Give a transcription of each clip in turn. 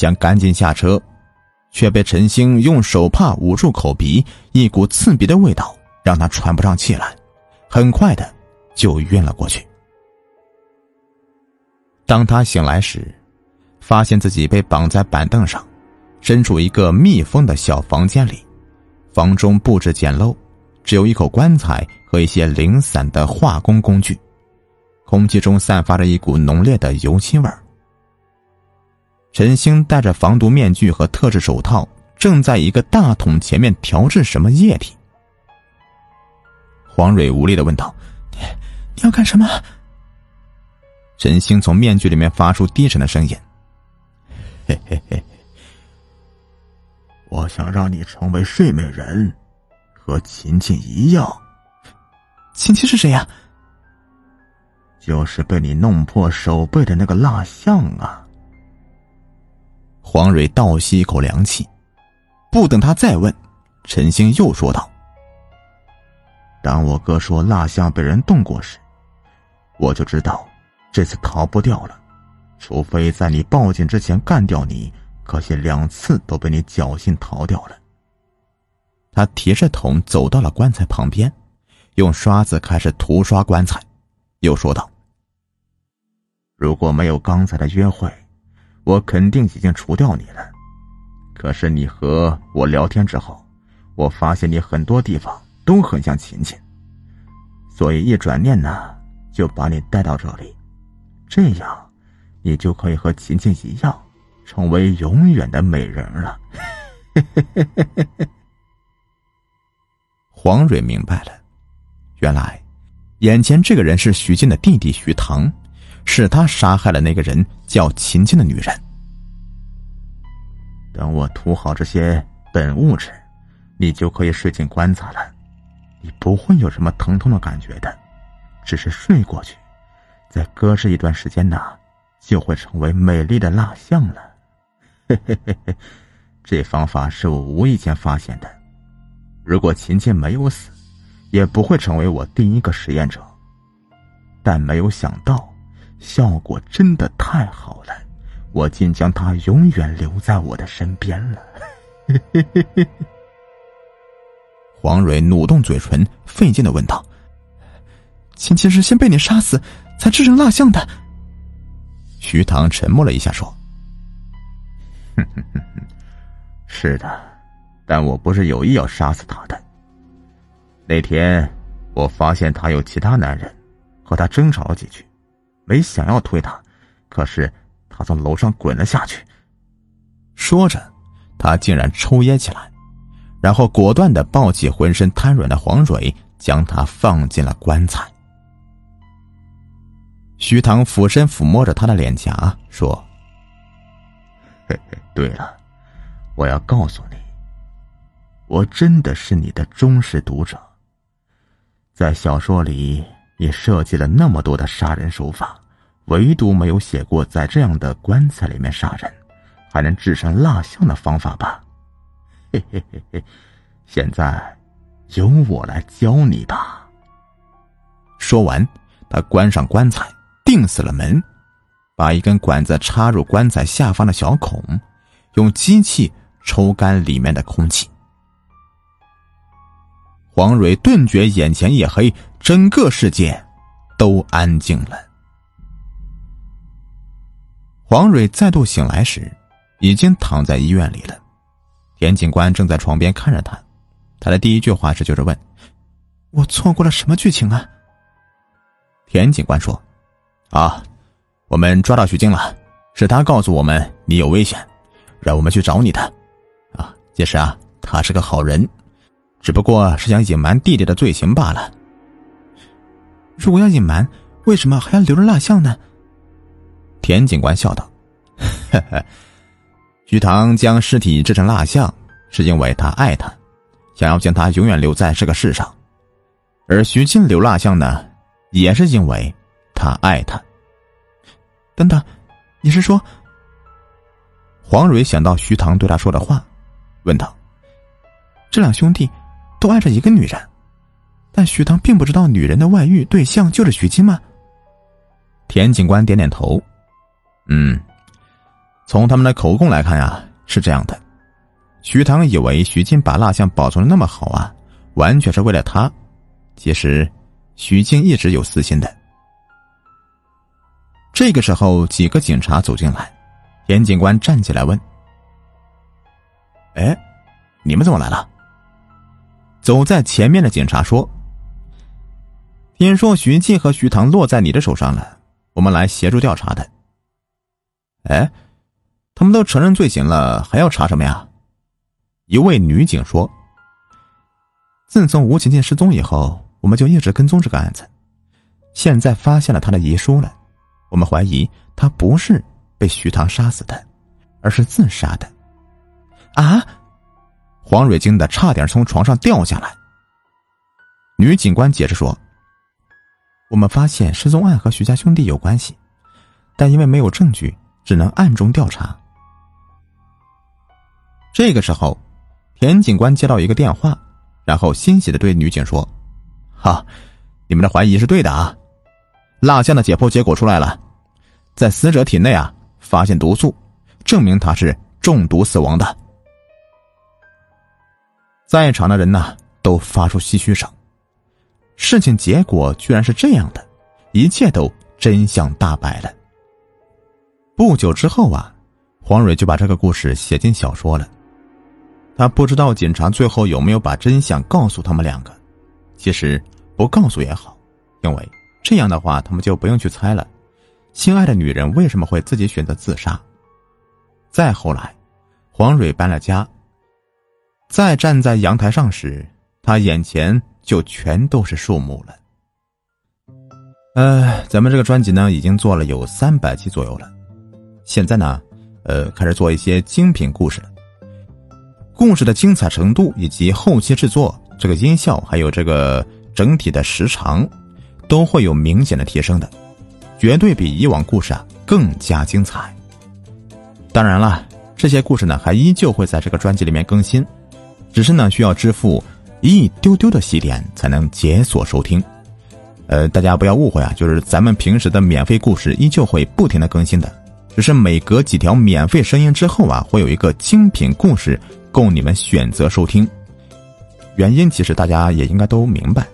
想赶紧下车，却被陈星用手帕捂住口鼻，一股刺鼻的味道让他喘不上气来，很快的就晕了过去。当他醒来时，发现自己被绑在板凳上，身处一个密封的小房间里，房中布置简陋，只有一口棺材和一些零散的化工工具，空气中散发着一股浓烈的油漆味儿。陈星戴着防毒面具和特制手套，正在一个大桶前面调制什么液体。黄蕊无力的问道：“你你要干什么？”陈星从面具里面发出低沉的声音：“嘿嘿嘿，我想让你成为睡美人，和琴琴一样。琴琴是谁呀？就是被你弄破手背的那个蜡像啊！”黄蕊倒吸一口凉气，不等他再问，陈星又说道：“当我哥说蜡像被人动过时，我就知道。”这次逃不掉了，除非在你报警之前干掉你。可惜两次都被你侥幸逃掉了。他提着桶走到了棺材旁边，用刷子开始涂刷棺材，又说道：“如果没有刚才的约会，我肯定已经除掉你了。可是你和我聊天之后，我发现你很多地方都很像琴琴，所以一转念呢，就把你带到这里。”这样，你就可以和琴琴一样，成为永远的美人了。黄蕊明白了，原来，眼前这个人是徐静的弟弟徐唐，是他杀害了那个人叫琴琴的女人。等我涂好这些本物质，你就可以睡进棺材了。你不会有什么疼痛的感觉的，只是睡过去。再搁置一段时间呢，就会成为美丽的蜡像了。嘿嘿嘿嘿，这方法是我无意间发现的。如果琴琴没有死，也不会成为我第一个实验者。但没有想到，效果真的太好了，我竟将她永远留在我的身边了。黄蕊努动嘴唇，费劲的问道：“琴琴是先被你杀死？”才制成蜡像的。徐唐沉默了一下，说：“，是的，但我不是有意要杀死他的。那天我发现他有其他男人，和他争吵了几句，没想要推他，可是他从楼上滚了下去。”说着，他竟然抽噎起来，然后果断的抱起浑身瘫软的黄蕊，将他放进了棺材。徐唐俯身抚摸着他的脸颊，说：“，对了，我要告诉你，我真的是你的忠实读者。在小说里，你设计了那么多的杀人手法，唯独没有写过在这样的棺材里面杀人，还能制成蜡像的方法吧？嘿嘿嘿嘿，现在由我来教你吧。”说完，他关上棺材。钉死了门，把一根管子插入棺材下方的小孔，用机器抽干里面的空气。黄蕊顿觉眼前一黑，整个世界都安静了。黄蕊再度醒来时，已经躺在医院里了。田警官正在床边看着他，他的第一句话是就是问：“我错过了什么剧情啊？”田警官说。啊，我们抓到徐静了，是他告诉我们你有危险，让我们去找你的。啊，其实啊，他是个好人，只不过是想隐瞒弟弟的罪行罢了。如果要隐瞒，为什么还要留着蜡像呢？田警官笑道：“呵呵，徐唐将尸体制成蜡像，是因为他爱他，想要将他永远留在这个世上。而徐静留蜡像呢，也是因为。”他爱他。等等，你是说？黄蕊想到徐唐对他说的话，问道：“这两兄弟都爱着一个女人，但徐唐并不知道女人的外遇对象就是徐金吗？”田警官点点头：“嗯，从他们的口供来看呀，是这样的：徐唐以为徐静把蜡像保存的那么好啊，完全是为了他。其实，徐静一直有私心的。这个时候，几个警察走进来，田警官站起来问：“哎，你们怎么来了？”走在前面的警察说：“听说徐静和徐唐落在你的手上了，我们来协助调查的。”哎，他们都承认罪行了，还要查什么呀？一位女警说：“自从吴琴琴失踪以后，我们就一直跟踪这个案子，现在发现了她的遗书了。我们怀疑她不是被徐唐杀死的，而是自杀的。”啊！黄蕊惊得差点从床上掉下来。女警官解释说：“我们发现失踪案和徐家兄弟有关系，但因为没有证据。”只能暗中调查。这个时候，田警官接到一个电话，然后欣喜的对女警说：“哈，你们的怀疑是对的啊！蜡像的解剖结果出来了，在死者体内啊发现毒素，证明他是中毒死亡的。”在场的人呢都发出唏嘘声。事情结果居然是这样的，一切都真相大白了。不久之后啊，黄蕊就把这个故事写进小说了。他不知道警察最后有没有把真相告诉他们两个。其实不告诉也好，因为这样的话他们就不用去猜了，心爱的女人为什么会自己选择自杀。再后来，黄蕊搬了家。再站在阳台上时，他眼前就全都是树木了。呃，咱们这个专辑呢，已经做了有三百期左右了。现在呢，呃，开始做一些精品故事。故事的精彩程度以及后期制作，这个音效还有这个整体的时长，都会有明显的提升的，绝对比以往故事啊更加精彩。当然了，这些故事呢还依旧会在这个专辑里面更新，只是呢需要支付一丢丢的喜点才能解锁收听。呃，大家不要误会啊，就是咱们平时的免费故事依旧会不停的更新的。只是每隔几条免费声音之后啊，会有一个精品故事供你们选择收听。原因其实大家也应该都明白，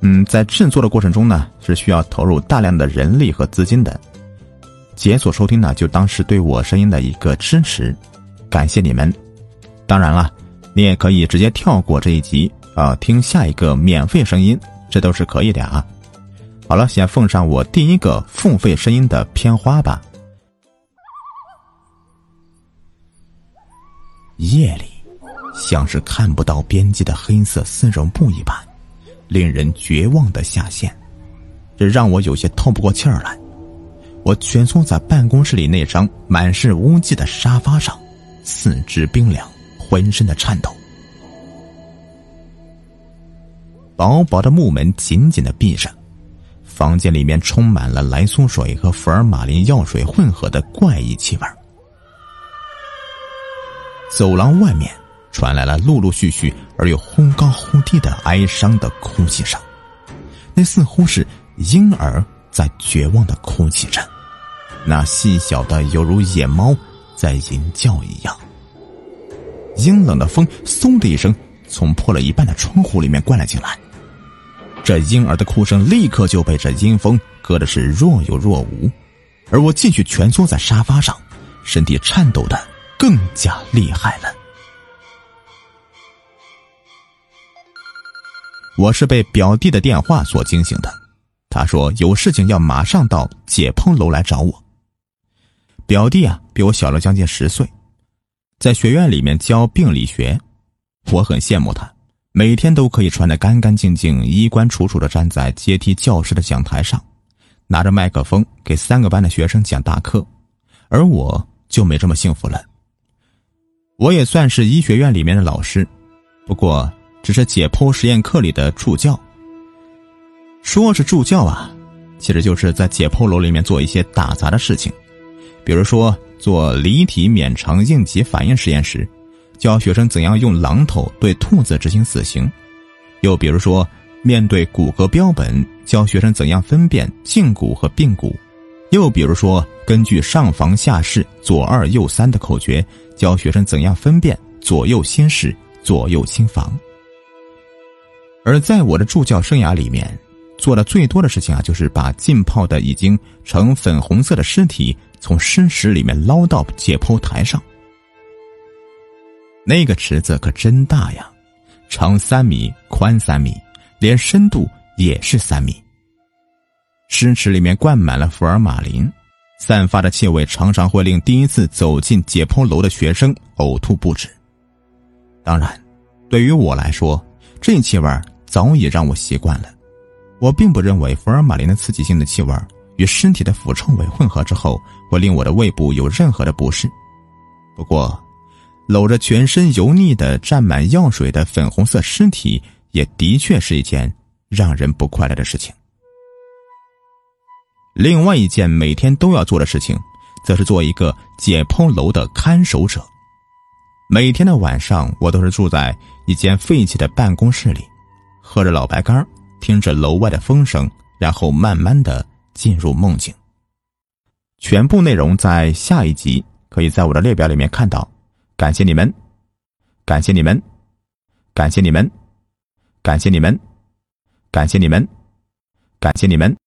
嗯，在制作的过程中呢，是需要投入大量的人力和资金的。解锁收听呢，就当是对我声音的一个支持，感谢你们。当然了，你也可以直接跳过这一集啊，听下一个免费声音，这都是可以的啊。好了，先奉上我第一个付费声音的片花吧。夜里，像是看不到边际的黑色丝绒布一般，令人绝望的下陷，这让我有些透不过气儿来。我蜷缩在办公室里那张满是污迹的沙发上，四肢冰凉，浑身的颤抖。薄薄的木门紧紧的闭上，房间里面充满了来苏水和福尔马林药水混合的怪异气味。走廊外面传来了陆陆续续而又忽高忽低的哀伤的哭泣声，那似乎是婴儿在绝望的哭泣着，那细小的犹如野猫在吟叫一样。阴冷的风嗖的一声从破了一半的窗户里面灌了进来，这婴儿的哭声立刻就被这阴风隔的是若有若无，而我继续蜷缩在沙发上，身体颤抖的。更加厉害了。我是被表弟的电话所惊醒的，他说有事情要马上到解剖楼来找我。表弟啊，比我小了将近十岁，在学院里面教病理学，我很羡慕他，每天都可以穿得干干净净、衣冠楚楚的站在阶梯教室的讲台上，拿着麦克风给三个班的学生讲大课，而我就没这么幸福了。我也算是医学院里面的老师，不过只是解剖实验课里的助教。说是助教啊，其实就是在解剖楼里面做一些打杂的事情，比如说做离体免肠应急反应实验时，教学生怎样用榔头对兔子执行死刑；又比如说面对骨骼标本，教学生怎样分辨胫骨和髌骨，又比如说，根据上房下室、左二右三的口诀，教学生怎样分辨左右心室、左右心房。而在我的助教生涯里面，做的最多的事情啊，就是把浸泡的已经呈粉红色的尸体从尸池里面捞到解剖台上。那个池子可真大呀，长三米，宽三米，连深度也是三米。尸池里面灌满了福尔马林，散发的气味常常会令第一次走进解剖楼的学生呕吐不止。当然，对于我来说，这气味早已让我习惯了。我并不认为福尔马林的刺激性的气味与身体的腐臭味混合之后会令我的胃部有任何的不适。不过，搂着全身油腻的、沾满药水的粉红色尸体，也的确是一件让人不快乐的事情。另外一件每天都要做的事情，则是做一个解剖楼的看守者。每天的晚上，我都是住在一间废弃的办公室里，喝着老白干，听着楼外的风声，然后慢慢的进入梦境。全部内容在下一集可以在我的列表里面看到。感谢你们，感谢你们，感谢你们，感谢你们，感谢你们，感谢你们。